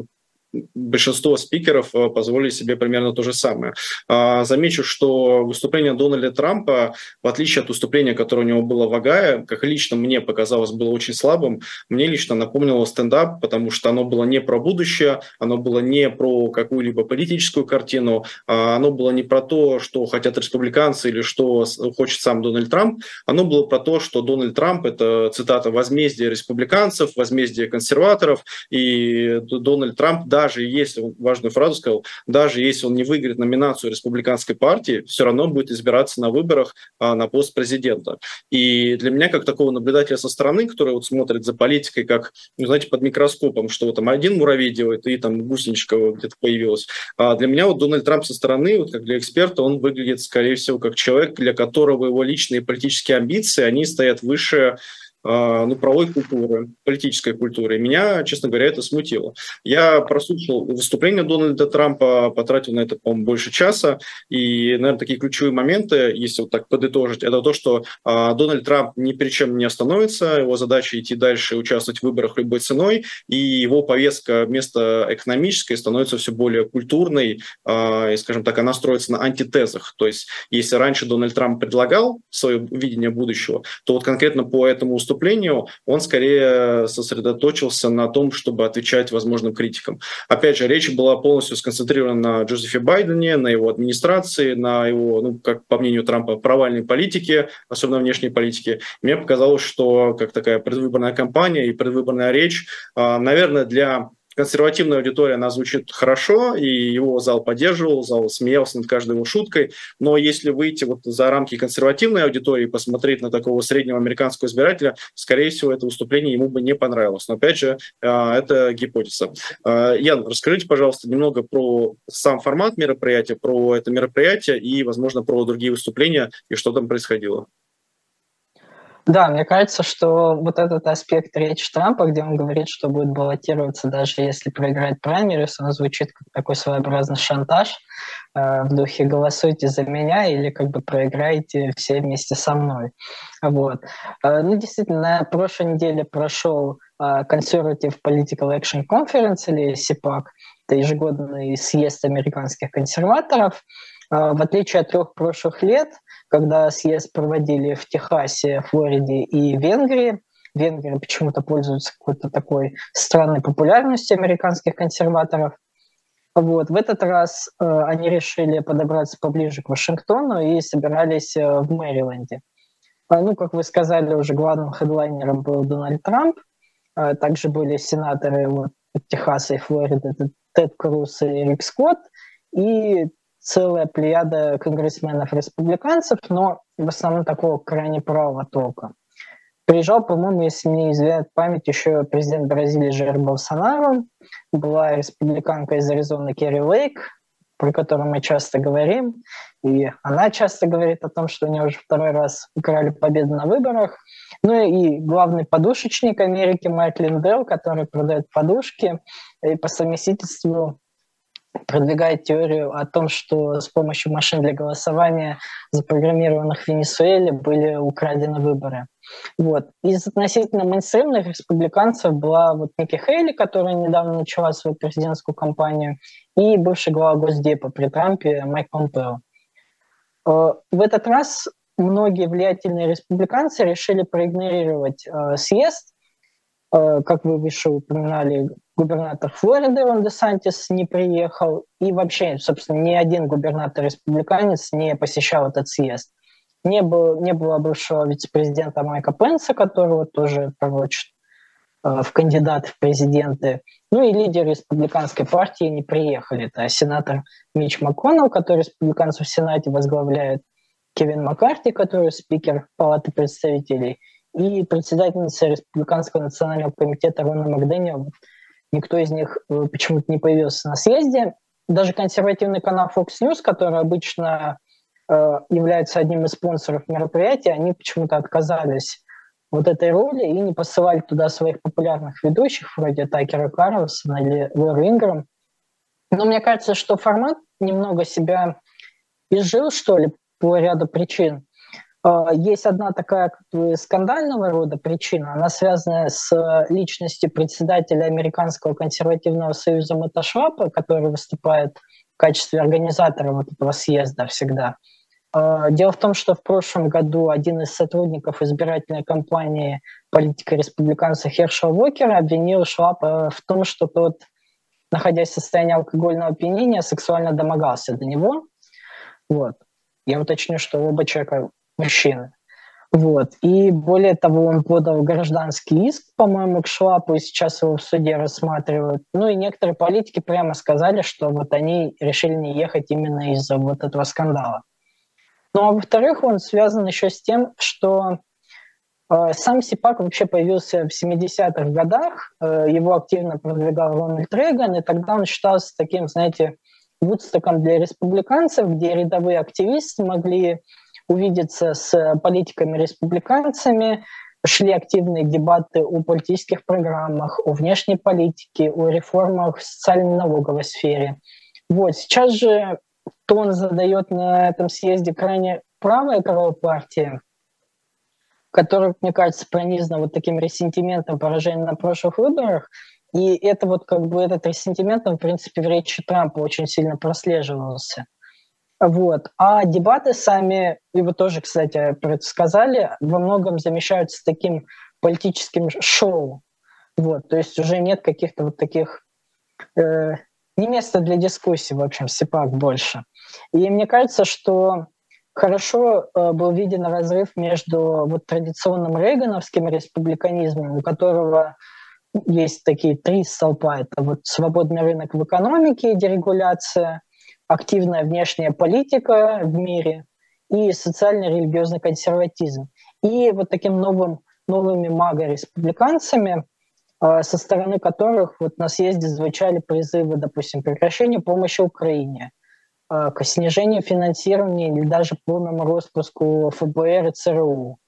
большинство спикеров э, позволили себе примерно то же самое. А, замечу, что выступление Дональда Трампа, в отличие от выступления, которое у него было в Агае, как лично мне показалось, было очень слабым, мне лично напомнило стендап, потому что оно было не про будущее, оно было не про какую-либо политическую картину, а оно было не про то, что хотят республиканцы или что хочет сам Дональд Трамп, оно было про то, что Дональд Трамп – это, цитата, «возмездие республиканцев, возмездие консерваторов», и Дональд Трамп, да, даже если, он важную фразу сказал, даже если он не выиграет номинацию республиканской партии, все равно будет избираться на выборах а, на пост президента. И для меня, как такого наблюдателя со стороны, который вот смотрит за политикой, как, ну, знаете, под микроскопом, что вот там один муравей делает, и там гусеничка где-то появилась. А для меня вот Дональд Трамп со стороны, вот как для эксперта, он выглядит, скорее всего, как человек, для которого его личные политические амбиции, они стоят выше правовой культуры, политической культуры. Меня, честно говоря, это смутило. Я прослушал выступление Дональда Трампа, потратил на это, по-моему, больше часа. И, наверное, такие ключевые моменты, если вот так подытожить, это то, что а, Дональд Трамп ни перед чем не остановится, его задача идти дальше, участвовать в выборах любой ценой, и его повестка вместо экономической становится все более культурной, а, и, скажем так, она строится на антитезах. То есть, если раньше Дональд Трамп предлагал свое видение будущего, то вот конкретно по этому выступлению выступлению, он скорее сосредоточился на том, чтобы отвечать возможным критикам. Опять же, речь была полностью сконцентрирована на Джозефе Байдене, на его администрации, на его, ну, как по мнению Трампа, провальной политике, особенно внешней политике. Мне показалось, что как такая предвыборная кампания и предвыборная речь, а, наверное, для консервативная аудитория, она звучит хорошо, и его зал поддерживал, зал смеялся над каждой его шуткой, но если выйти вот за рамки консервативной аудитории и посмотреть на такого среднего американского избирателя, скорее всего, это выступление ему бы не понравилось. Но опять же, а, это гипотеза. А, Ян, расскажите, пожалуйста, немного про сам формат мероприятия, про это мероприятие и, возможно, про другие выступления и что там происходило. Да, мне кажется, что вот этот аспект речи Трампа, где он говорит, что будет баллотироваться даже если проиграет праймерис, он звучит как такой своеобразный шантаж э, в духе «голосуйте за меня» или как бы проиграйте все вместе со мной. Вот. Э, ну, действительно, на прошлой неделе прошел э, Conservative Political Action Conference или СИПАК, это ежегодный съезд американских консерваторов. Э, в отличие от трех прошлых лет, когда съезд проводили в Техасе, Флориде и Венгрии. Венгрия почему-то пользуется какой-то такой странной популярностью американских консерваторов. Вот. В этот раз э, они решили подобраться поближе к Вашингтону и собирались э, в Мэриленде. Э, ну, как вы сказали, уже главным хедлайнером был Дональд Трамп. Э, также были сенаторы вот, Техаса и Флориды, Тед Круз и Рик Скотт. И целая плеяда конгрессменов-республиканцев, но в основном такого крайне правого толка. Приезжал, по-моему, если мне изменяет память, еще президент Бразилии Жир Болсонaro, была республиканка из Аризоны Керри Лейк, про которую мы часто говорим, и она часто говорит о том, что у нее уже второй раз украли победу на выборах. Ну и главный подушечник Америки Майк Линдел, который продает подушки, и по совместительству продвигает теорию о том, что с помощью машин для голосования, запрограммированных в Венесуэле, были украдены выборы. Вот. Из относительно мейнстримных республиканцев была вот Ники Хейли, которая недавно начала свою президентскую кампанию, и бывший глава Госдепа при Трампе Майк Помпео. Э, в этот раз многие влиятельные республиканцы решили проигнорировать э, съезд как вы выше упоминали, губернатор Флориды Рон де Сантис не приехал, и вообще, собственно, ни один губернатор-республиканец не посещал этот съезд. Не было, не было бывшего вице-президента Майка Пенса, которого тоже пророчат в кандидаты в президенты. Ну и лидеры республиканской партии не приехали. Это сенатор Мич МакКоннелл, который республиканцев в Сенате возглавляет, Кевин Маккарти, который спикер Палаты представителей, и председательница Республиканского национального комитета Рона Макдэниел. Никто из них э, почему-то не появился на съезде. Даже консервативный канал Fox News, который обычно э, является одним из спонсоров мероприятия, они почему-то отказались вот этой роли и не посылали туда своих популярных ведущих, вроде Такера Карлсона или Лоры Инграм. Но мне кажется, что формат немного себя изжил, что ли, по ряду причин. А, есть одна такая скандального рода причина, она связана с личностью председателя Американского консервативного союза Мэтта Швапа, который выступает в качестве организатора вот этого съезда всегда. А, дело в том, что в прошлом году один из сотрудников избирательной кампании политика республиканца Хершел Уокера обвинил Швапа в том, что тот, находясь в состоянии алкогольного опьянения, сексуально домогался до него. Вот. Я уточню, что оба человека мужчины. Вот. И более того, он подал гражданский иск, по-моему, к Швапу, и сейчас его в суде рассматривают. Ну и некоторые политики прямо сказали, что вот они решили не ехать именно из-за вот этого скандала. Ну а во-вторых, он связан еще с тем, что э, сам СИПАК вообще появился в 70-х годах, э, его активно продвигал Рональд Рейган, и тогда он считался таким, знаете, Вудстоком для республиканцев, где рядовые активисты могли увидеться с политиками-республиканцами, шли активные дебаты о политических программах, о внешней политике, о реформах в социально-налоговой сфере. Вот. Сейчас же тон задает на этом съезде крайне правая правая партия, которая, мне кажется, пронизана вот таким ресентиментом поражения на прошлых выборах. И это вот как бы этот ресентимент, в принципе, в речи Трампа очень сильно прослеживался. Вот. А дебаты сами, и вы тоже, кстати, про это сказали, во многом замещаются таким политическим шоу. Вот. То есть уже нет каких-то вот таких... Э, не места для дискуссий, в общем, СИПАК больше. И мне кажется, что хорошо э, был виден разрыв между вот традиционным рейгановским республиканизмом, у которого есть такие три столпа. Это вот свободный рынок в экономике, дерегуляция – активная внешняя политика в мире и социально-религиозный консерватизм. И вот таким новым, новыми мага-республиканцами, а, со стороны которых вот на съезде звучали призывы, допустим, прекращения помощи Украине, а, к снижению финансирования или даже полному распуску ФБР и ЦРУ.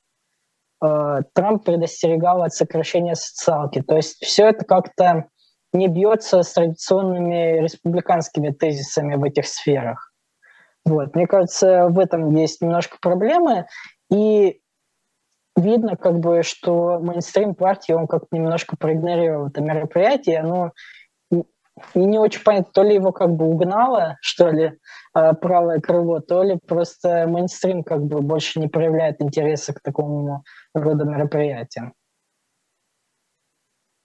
А, Трамп предостерегал от сокращения социалки. То есть все это как-то не бьется с традиционными республиканскими тезисами в этих сферах. Вот. Мне кажется, в этом есть немножко проблемы. И видно, как бы, что мейнстрим партии, он как-то немножко проигнорировал это мероприятие. Оно и не очень понятно, то ли его как бы угнало, что ли, а, правое крыло, то ли просто мейнстрим как бы больше не проявляет интереса к такому роду мероприятиям.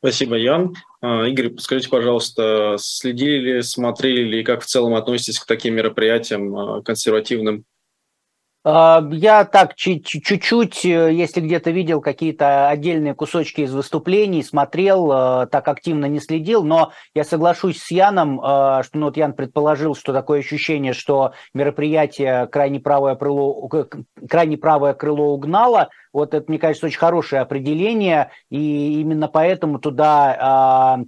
Спасибо, Ян. А, Игорь, скажите, пожалуйста, следили ли, смотрели ли, как в целом относитесь к таким мероприятиям а, консервативным? А, я так чуть-чуть, э, если где-то видел какие-то отдельные кусочки из выступлений, смотрел, э, так активно не следил, но я соглашусь с Яном, э, что ну, вот Ян предположил, что такое ощущение, что мероприятие крайне правое крыло, крайне правое крыло угнало. Вот это, мне кажется, очень хорошее определение, и именно поэтому туда а,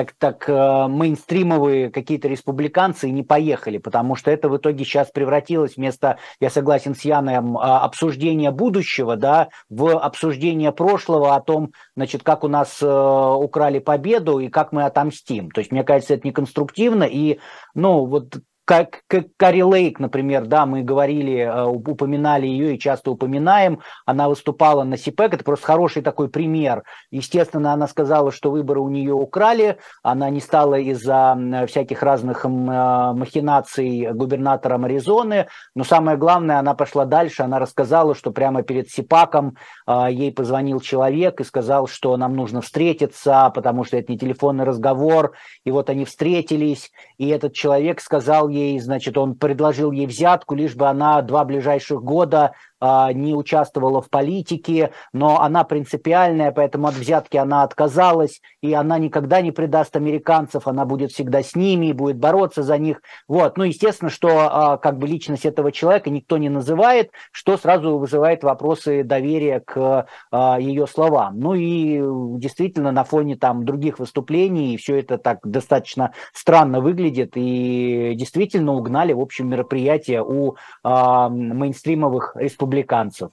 так, так э, мейнстримовые какие-то республиканцы не поехали, потому что это в итоге сейчас превратилось вместо, я согласен с Яном, а, обсуждения будущего, да, в обсуждение прошлого о том, значит, как у нас э, украли победу и как мы отомстим. То есть, мне кажется, это неконструктивно, и, ну, вот как, как Кари Лейк, например, да, мы говорили, э, упоминали ее и часто упоминаем, она выступала на СИПЭК, это просто хороший такой пример. Естественно, она сказала, что выборы у нее украли, она не стала из-за всяких разных махинаций губернатором Аризоны, но самое главное, она пошла дальше, она рассказала, что прямо перед СИПАКом э, ей позвонил человек и сказал, что нам нужно встретиться, потому что это не телефонный разговор, и вот они встретились, и этот человек сказал ей, ей, значит, он предложил ей взятку, лишь бы она два ближайших года не участвовала в политике, но она принципиальная, поэтому от взятки она отказалась, и она никогда не предаст американцев, она будет всегда с ними и будет бороться за них. Вот. Ну, естественно, что как бы личность этого человека никто не называет, что сразу вызывает вопросы доверия к ее словам. Ну и действительно на фоне там других выступлений все это так достаточно странно выглядит и действительно угнали, в общем, мероприятие у мейнстримовых республиканцев республиканцев.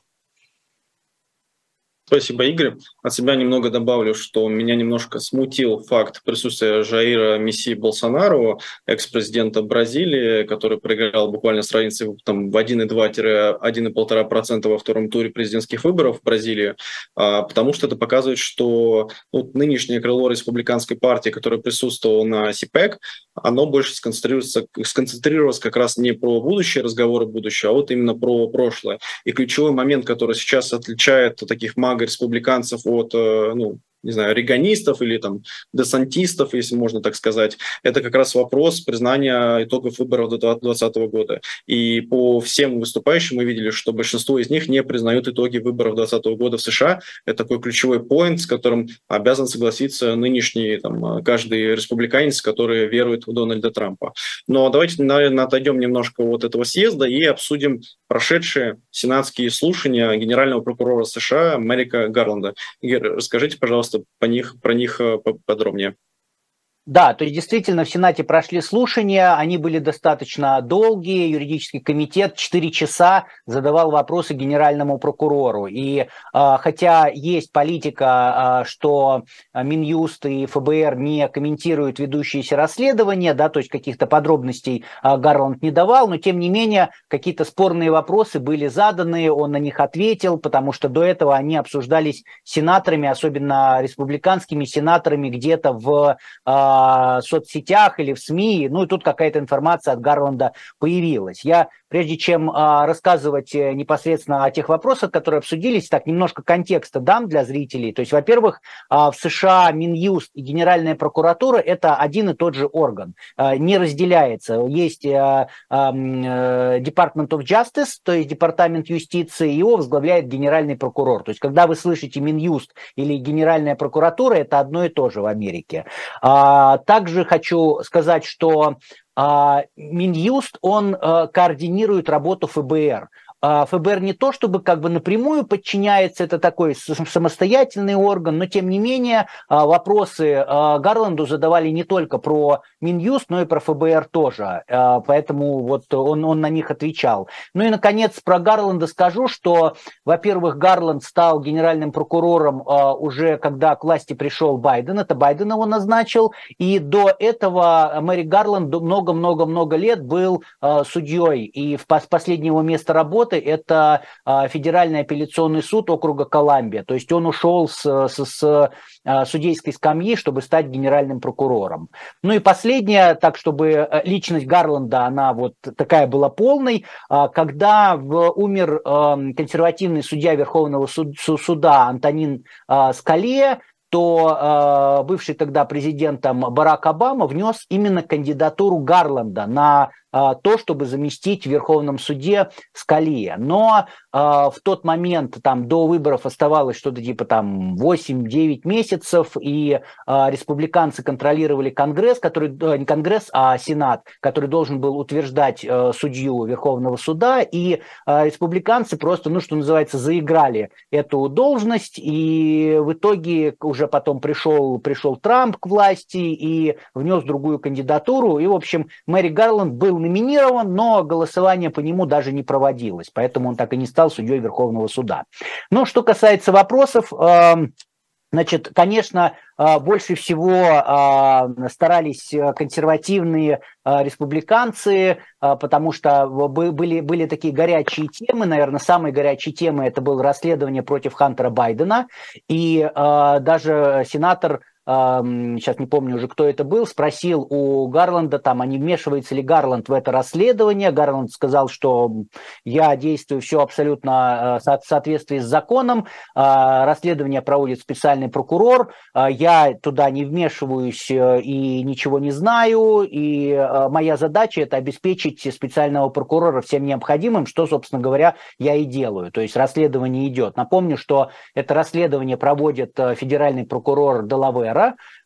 Спасибо, Игорь. От себя немного добавлю, что меня немножко смутил факт присутствия Жаира Месси Болсонару, экс-президента Бразилии, который проиграл буквально с разницей там, в 1,2-1,5% во втором туре президентских выборов в Бразилии, а, потому что это показывает, что ну, нынешнее крыло республиканской партии, которое присутствовало на СИПЕК, оно больше сконцентрируется, сконцентрировалось как раз не про будущее, разговоры будущего, а вот именно про прошлое. И ключевой момент, который сейчас отличает таких магов, республиканцев от э, ну, не знаю, реганистов или там десантистов, если можно так сказать, это как раз вопрос признания итогов выборов 2020 года. И по всем выступающим мы видели, что большинство из них не признают итоги выборов 2020 года в США. Это такой ключевой поинт, с которым обязан согласиться нынешний там, каждый республиканец, который верует в Дональда Трампа. Но давайте, наверное, отойдем немножко от этого съезда и обсудим прошедшие сенатские слушания генерального прокурора США Мэрика Гарланда. Игорь, расскажите, пожалуйста, пожалуйста, по них, про них э, подробнее. Да, то есть действительно в Сенате прошли слушания, они были достаточно долгие, юридический комитет 4 часа задавал вопросы генеральному прокурору. И э, хотя есть политика, э, что Минюст и ФБР не комментируют ведущиеся расследования, да, то есть каких-то подробностей э, Гарланд не давал, но тем не менее какие-то спорные вопросы были заданы, он на них ответил, потому что до этого они обсуждались сенаторами, особенно республиканскими сенаторами где-то в соцсетях или в СМИ, ну и тут какая-то информация от Гарланда появилась. Я прежде чем а, рассказывать э, непосредственно о тех вопросах, которые обсудились, так немножко контекста дам для зрителей. То есть, во-первых, а, в США Минюст и Генеральная прокуратура – это один и тот же орган, а, не разделяется. Есть а, а, Department of Justice, то есть Департамент юстиции, его возглавляет генеральный прокурор. То есть, когда вы слышите Минюст или Генеральная прокуратура, это одно и то же в Америке. А, также хочу сказать, что а, Минюст, он э, координирует работу ФБР. А, ФБР не то чтобы как бы напрямую подчиняется, это такой самостоятельный орган, но тем не менее а, вопросы а, Гарланду задавали не только про Минюст, но и про ФБР тоже, поэтому вот он, он на них отвечал. Ну и, наконец, про Гарланда скажу, что, во-первых, Гарланд стал генеральным прокурором уже когда к власти пришел Байден, это Байден его назначил, и до этого Мэри Гарланд много-много-много лет был судьей, и в последнее его место работы работы – это а, Федеральный апелляционный суд округа Коламбия. То есть он ушел с, с, с а, судейской скамьи, чтобы стать генеральным прокурором. Ну и последнее, так чтобы э, личность Гарланда, она вот такая была полной, а, когда умер консервативный судья Верховного суда Антонин Скале, то э, бывший тогда президентом Барак Обама внес именно кандидатуру Гарланда на то, чтобы заместить в Верховном суде Скалия. Но э, в тот момент, там, до выборов оставалось что-то типа там 8-9 месяцев, и э, республиканцы контролировали Конгресс, который, э, не Конгресс, а Сенат, который должен был утверждать э, судью Верховного суда, и э, республиканцы просто, ну, что называется, заиграли эту должность, и в итоге уже потом пришел, пришел Трамп к власти и внес другую кандидатуру, и, в общем, Мэри Гарланд был номинирован, но голосование по нему даже не проводилось, поэтому он так и не стал судьей Верховного суда. Но что касается вопросов, эм, Значит, конечно, э, больше всего э, старались консервативные э, республиканцы, потому что были, были такие горячие темы. Наверное, самые горячие темы это было расследование против Хантера Байдена. И даже сенатор сейчас не помню уже, кто это был, спросил у Гарланда, там, а не вмешивается ли Гарланд в это расследование. Гарланд сказал, что я действую все абсолютно в соответствии с законом, расследование проводит специальный прокурор, я туда не вмешиваюсь и ничего не знаю, и моя задача это обеспечить специального прокурора всем необходимым, что, собственно говоря, я и делаю. То есть расследование идет. Напомню, что это расследование проводит э, федеральный прокурор Делавера.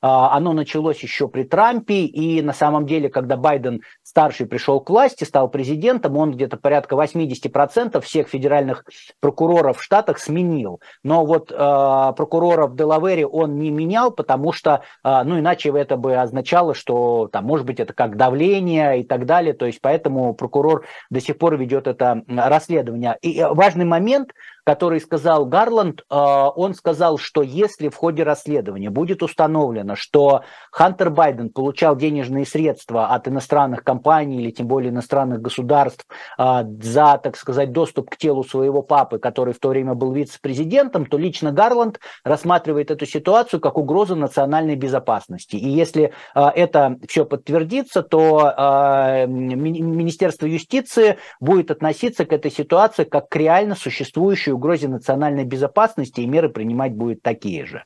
А, оно началось еще при Трампе, и на самом деле, когда Байден старший пришел к власти, стал президентом, он где-то порядка 80% всех федеральных прокуроров в Штатах сменил. Но вот э, прокурора в Делавере он не менял, потому что, э, ну, иначе это бы означало, что, там, может быть, это как давление и так далее. То есть поэтому прокурор до сих пор ведет это расследование. И э, важный момент, который сказал Гарланд, э, он сказал, что если в ходе расследования будет установлено, что Хантер Байден получал денежные средства от иностранных компаний или тем более иностранных государств э, за, так сказать, доступ к телу своего папы, который в то время был вице-президентом, то лично Гарланд рассматривает эту ситуацию как угрозу национальной безопасности. И если э, это все подтвердится, то Министерство юстиции будет относиться к этой ситуации как к реально существующей угрозе национальной безопасности, и меры принимать будет такие же.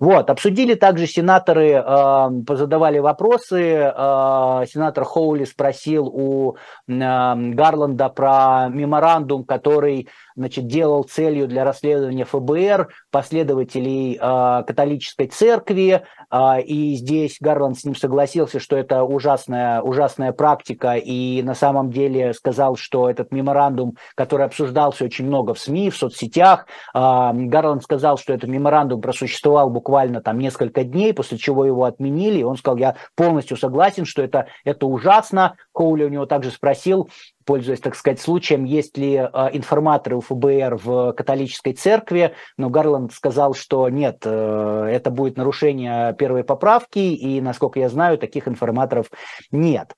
Вот, обсудили также сенаторы, э, позадавали вопросы. Э, сенатор Хоули спросил у э, Гарланда про меморандум, который значит, делал целью для расследования ФБР последователей э, католической церкви, э, и здесь Гарланд с ним согласился, что это ужасная, ужасная практика, и на самом деле сказал, что этот меморандум, который обсуждался очень много в СМИ, в соцсетях, э, Гарланд сказал, что этот меморандум просуществовал буквально там несколько дней, после чего его отменили, и он сказал, я полностью согласен, что это, это ужасно. Коули у него также спросил, пользуясь, так сказать, случаем, есть ли э, информаторы у ФБР в католической церкви, но Гарланд сказал, что нет, э, это будет нарушение первой поправки, и, насколько я знаю, таких информаторов нет.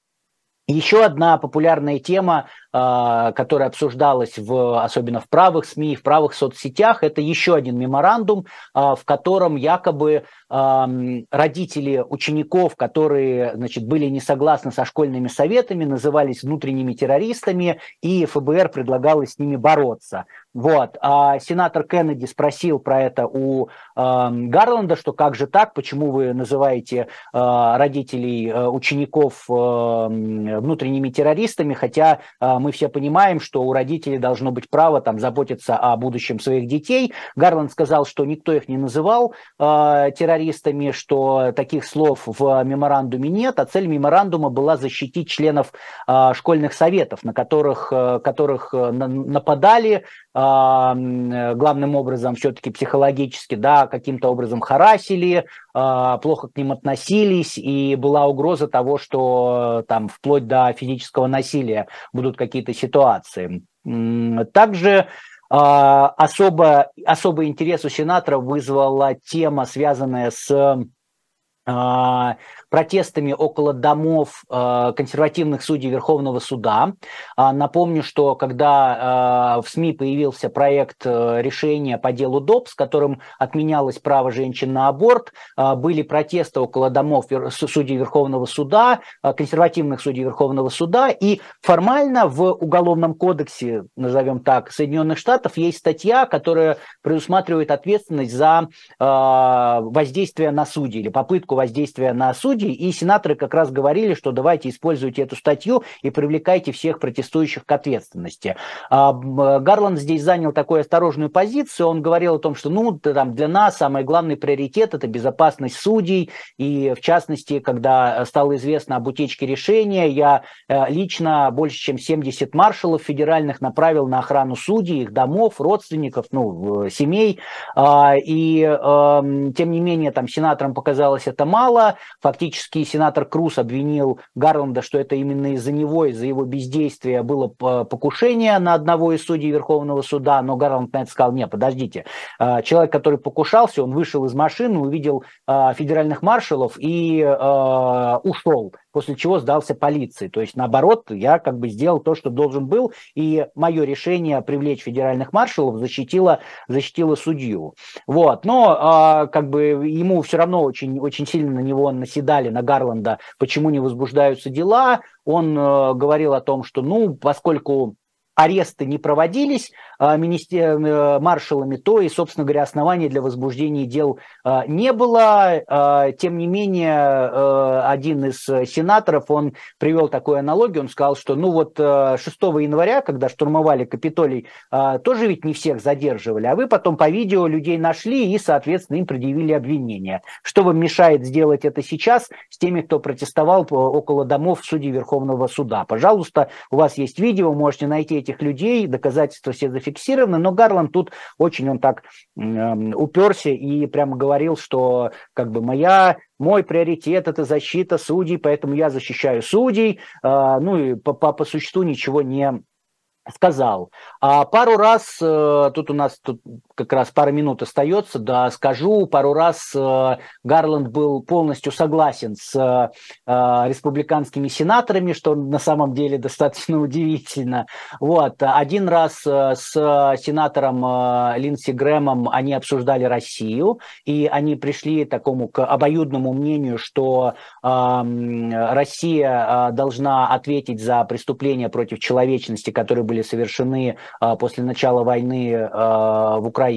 Еще одна популярная тема, а, которая обсуждалась в, особенно в правых СМИ, в правых соцсетях, это еще один меморандум, а, в котором якобы родители учеников, которые значит, были не согласны со школьными советами, назывались внутренними террористами, и ФБР предлагало с ними бороться. Вот. А сенатор Кеннеди спросил про это у э, Гарланда, что как же так, почему вы называете э, родителей э, учеников э, внутренними террористами, хотя э, мы все понимаем, что у родителей должно быть право там, заботиться о будущем своих детей. Гарланд сказал, что никто их не называл э, террористами, что таких слов в меморандуме нет, а цель меморандума была защитить членов э, школьных советов, на которых, э, которых э, нападали главным образом все-таки психологически, да, каким-то образом харасили, а, плохо к ним относились, и была угроза того, что там вплоть до физического насилия будут какие-то ситуации. Также а, особо, особый интерес у сенатора вызвала тема, связанная с протестами около домов э, консервативных судей Верховного суда. А, напомню, что когда в СМИ появился проект э, решения по делу ДОП, которым отменялось право женщин на аборт, были протесты около домов судей Верховного суда, консервативных судей Верховного суда, и формально в Уголовном кодексе, назовем так, Соединенных Штатов есть статья, которая предусматривает ответственность за воздействие на судей или попытку воздействия на судей, и сенаторы как раз говорили, что давайте используйте эту статью и привлекайте всех протестующих к ответственности. А, Гарланд здесь занял такую осторожную позицию, он говорил о том, что ну, там, для нас самый главный приоритет – это безопасность судей, и в частности, когда стало известно об утечке решения, я э, лично больше чем 70 маршалов федеральных направил на охрану судей, их домов, родственников, ну, семей, а, и тем не менее, там, сенаторам показалось это мало, фактически сенатор Круз обвинил Гарланда, что это именно из-за него, из-за его бездействия было покушение на одного из судей Верховного суда, но Гарланд на это сказал, нет, подождите, а, человек, который покушался, он вышел из машины, увидел а, федеральных маршалов и ушел. После чего сдался полиции. То есть, наоборот, я как бы сделал то, что должен был, и мое решение привлечь федеральных маршалов защитило, защитило судью. Вот. Но а, как бы ему все равно очень, очень сильно на него наседали, на Гарланда, почему не возбуждаются дела. Он э, говорил о том, что, ну, поскольку аресты не проводились а, министер... Э, маршалами, то и, собственно говоря, оснований для возбуждения дел а, не было. А, тем не менее, э, один из сенаторов, он привел такую аналогию, он сказал, что ну вот 6 э, января, когда штурмовали Капитолий, тоже ведь не всех задерживали, а вы потом по видео людей нашли и, соответственно, им предъявили обвинения. Что вам мешает сделать это сейчас с теми, кто протестовал около домов судей Верховного суда? Пожалуйста, у вас есть видео, можете найти эти этих людей, доказательства все зафиксированы, но Гарланд тут очень он так э, уперся и прямо говорил, что как бы моя мой приоритет это защита судей, поэтому я защищаю судей, э, ну и по, по, по существу ничего не сказал. А пару раз, э, тут у нас тут как раз пару минут остается, да, скажу, пару раз э, Гарланд был полностью согласен с э, республиканскими сенаторами, что на самом деле достаточно удивительно. Вот. Один раз с сенатором Линдси Грэмом они обсуждали Россию, и они пришли такому к обоюдному мнению, что Россия должна ответить за преступления против человечности, которые были совершены после начала войны в Украине.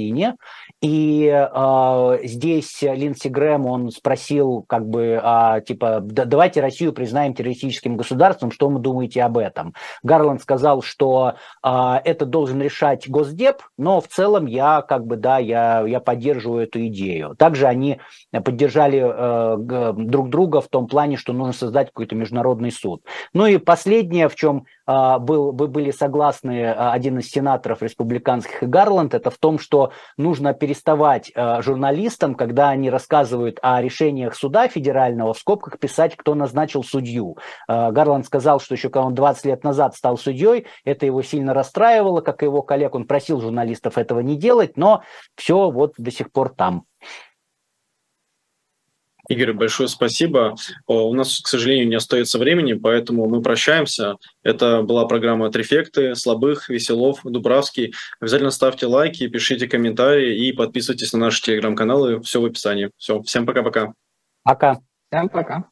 И а, здесь Линдси Грэм, он спросил, как бы, типа, давайте Россию признаем террористическим государством, что вы думаете об этом? Гарланд сказал, что это должен решать Госдеп, но в целом я, как бы, да, я, я поддерживаю эту идею. Также они поддержали друг друга в том плане, что нужно создать какой-то международный суд. Ну и последнее, в чем был, были согласны а, один из сенаторов республиканских и Гарланд, это в том, что нужно переставать а, журналистам, когда они рассказывают о решениях суда федерального, в скобках писать, кто назначил судью. Гарланд сказал, что еще когда он 20 лет назад стал судьей, это его сильно расстраивало, как и его коллег. Он просил журналистов этого не делать, но все вот до сих пор там. Игорь, большое спасибо. У нас, к сожалению, не остается времени, поэтому мы прощаемся. Это была программа «Трефекты», Слабых, Веселов, Дубравский. Обязательно ставьте лайки, пишите комментарии и подписывайтесь на наши телеграм-каналы. Все в описании. Все, всем пока-пока. Пока. Всем пока.